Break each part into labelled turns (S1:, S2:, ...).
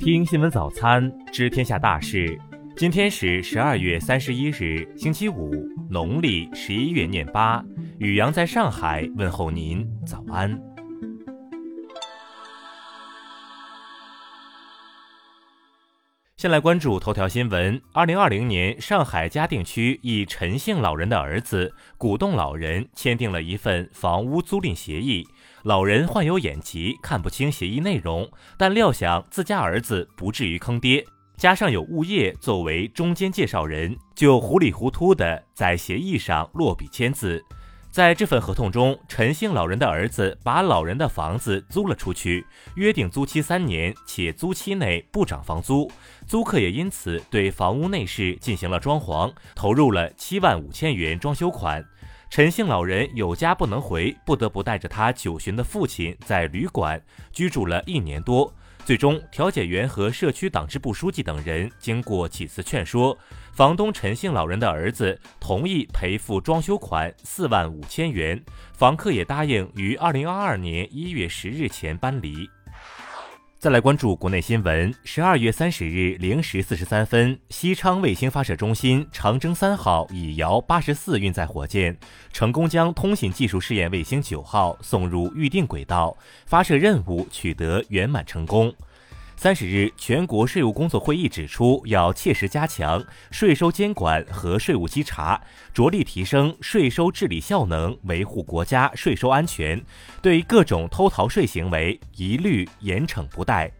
S1: 听新闻早餐，知天下大事。今天是十二月三十一日，星期五，农历十一月廿八。雨阳在上海问候您，早安。先来关注头条新闻：二零二零年，上海嘉定区一陈姓老人的儿子鼓动老人签订了一份房屋租赁协议。老人患有眼疾，看不清协议内容，但料想自家儿子不至于坑爹，加上有物业作为中间介绍人，就糊里糊涂的在协议上落笔签字。在这份合同中，陈姓老人的儿子把老人的房子租了出去，约定租期三年，且租期内不涨房租。租客也因此对房屋内饰进行了装潢，投入了七万五千元装修款。陈姓老人有家不能回，不得不带着他九旬的父亲在旅馆居住了一年多。最终，调解员和社区党支部书记等人经过几次劝说，房东陈姓老人的儿子同意赔付装修款四万五千元，房客也答应于二零二二年一月十日前搬离。再来关注国内新闻。十二月三十日零时四十三分，西昌卫星发射中心长征三号乙遥八十四运载火箭成功将通信技术试验卫星九号送入预定轨道，发射任务取得圆满成功。三十日，全国税务工作会议指出，要切实加强税收监管和税务稽查，着力提升税收治理效能，维护国家税收安全，对各种偷逃税行为一律严惩不贷。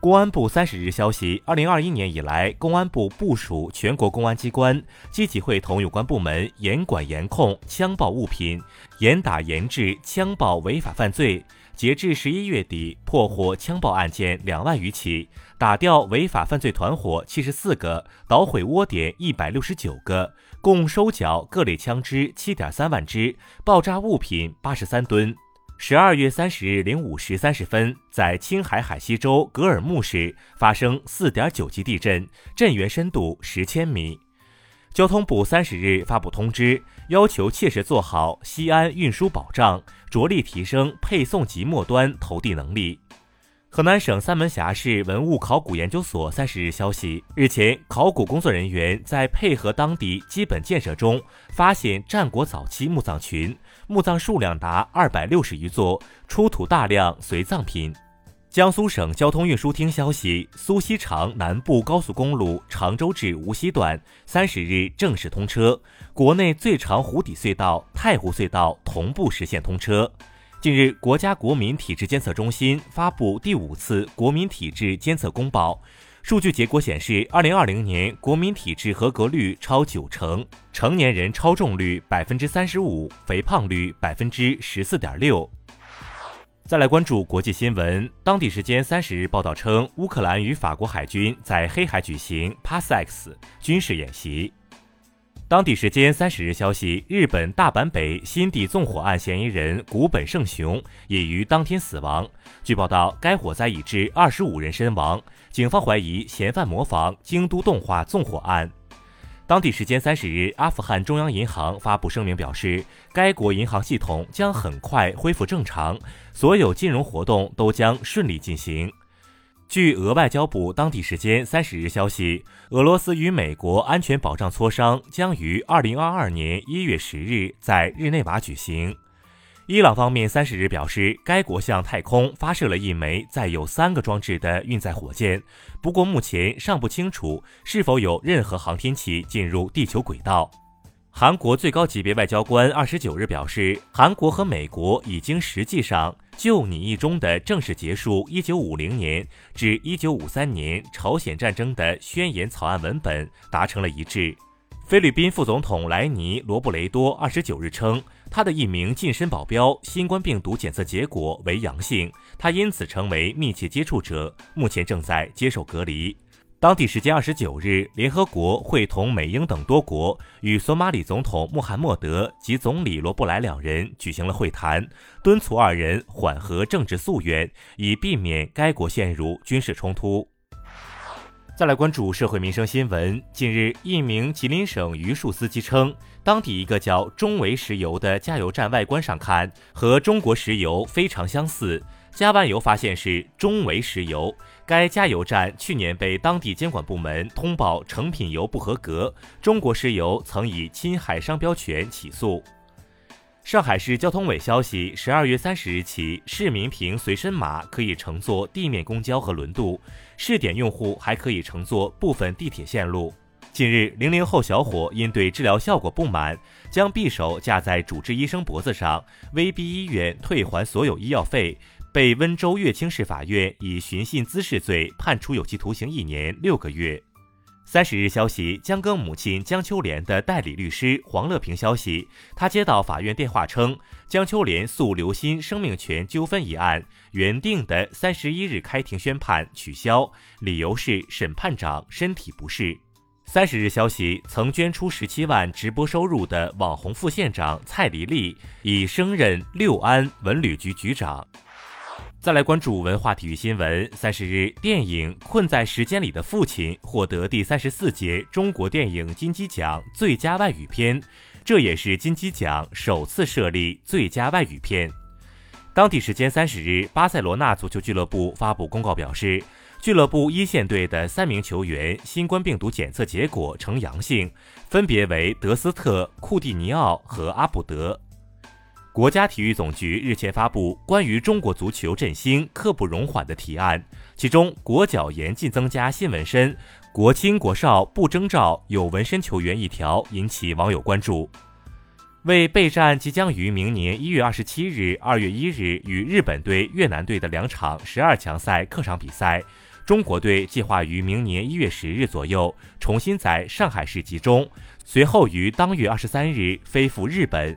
S1: 公安部三十日消息，二零二一年以来，公安部部署全国公安机关积极会同有关部门严管严控枪爆物品，严打严治枪爆违法犯罪。截至十一月底，破获枪爆案件两万余起，打掉违法犯罪团伙七十四个，捣毁窝点一百六十九个，共收缴各类枪支七点三万支，爆炸物品八十三吨。十二月三十日零五时三十分，在青海海西州格尔木市发生四点九级地震，震源深度十千米。交通部三十日发布通知，要求切实做好西安运输保障，着力提升配送及末端投递能力。河南省三门峡市文物考古研究所三十日消息，日前考古工作人员在配合当地基本建设中，发现战国早期墓葬群，墓葬数量达二百六十余座，出土大量随葬品。江苏省交通运输厅消息，苏锡常南部高速公路常州至无锡段三十日正式通车，国内最长湖底隧道太湖隧道同步实现通车。近日，国家国民体质监测中心发布第五次国民体质监测公报，数据结果显示，二零二零年国民体质合格率超九成，成年人超重率百分之三十五，肥胖率百分之十四点六。再来关注国际新闻。当地时间三十日报道称，乌克兰与法国海军在黑海举行 PASX 军事演习。当地时间三十日消息，日本大阪北新地纵火案嫌疑人古本胜雄也于当天死亡。据报道，该火灾已致二十五人身亡，警方怀疑嫌犯模仿京都动画纵火案。当地时间三十日，阿富汗中央银行发布声明表示，该国银行系统将很快恢复正常，所有金融活动都将顺利进行。据俄外交部当地时间三十日消息，俄罗斯与美国安全保障磋商将于二零二二年一月十日在日内瓦举行。伊朗方面三十日表示，该国向太空发射了一枚载有三个装置的运载火箭，不过目前尚不清楚是否有任何航天器进入地球轨道。韩国最高级别外交官二十九日表示，韩国和美国已经实际上就拟议中的正式结束一九五零年至一九五三年朝鲜战争的宣言草案文本达成了一致。菲律宾副总统莱尼·罗布雷多二十九日称，他的一名近身保镖新冠病毒检测结果为阳性，他因此成为密切接触者，目前正在接受隔离。当地时间二十九日，联合国会同美英等多国与索马里总统穆罕默德及总理罗布莱两人举行了会谈，敦促二人缓和政治溯源，以避免该国陷入军事冲突。再来关注社会民生新闻。近日，一名吉林省榆树司机称，当地一个叫中维石油的加油站外观上看和中国石油非常相似，加完油发现是中维石油，该加油站去年被当地监管部门通报成品油不合格，中国石油曾以侵害商标权起诉。上海市交通委消息，十二月三十日起，市民凭随身码可以乘坐地面公交和轮渡，试点用户还可以乘坐部分地铁线路。近日，零零后小伙因对治疗效果不满，将匕首架在主治医生脖子上，威逼医院退还所有医药费，被温州乐清市法院以寻衅滋事罪判处有期徒刑一年六个月。三十日消息，江歌母亲江秋莲的代理律师黄乐平消息，他接到法院电话称，江秋莲诉刘鑫生命权纠纷一案原定的三十一日开庭宣判取消，理由是审判长身体不适。三十日消息，曾捐出十七万直播收入的网红副县长蔡黎丽已升任六安文旅局局长。再来关注文化体育新闻。三十日，电影《困在时间里的父亲》获得第三十四届中国电影金鸡奖最佳外语片，这也是金鸡奖首次设立最佳外语片。当地时间三十日，巴塞罗那足球俱乐部发布公告表示。俱乐部一线队的三名球员新冠病毒检测结果呈阳性，分别为德斯特、库蒂尼奥和阿卜德。国家体育总局日前发布关于中国足球振兴刻不容缓的提案，其中国脚严禁增加新纹身，国青国少不征召有纹身球员一条引起网友关注。为备战即将于明年一月二十七日、二月一日与日本队、越南队的两场十二强赛客场比赛。中国队计划于明年一月十日左右重新在上海市集中，随后于当月二十三日飞赴日本。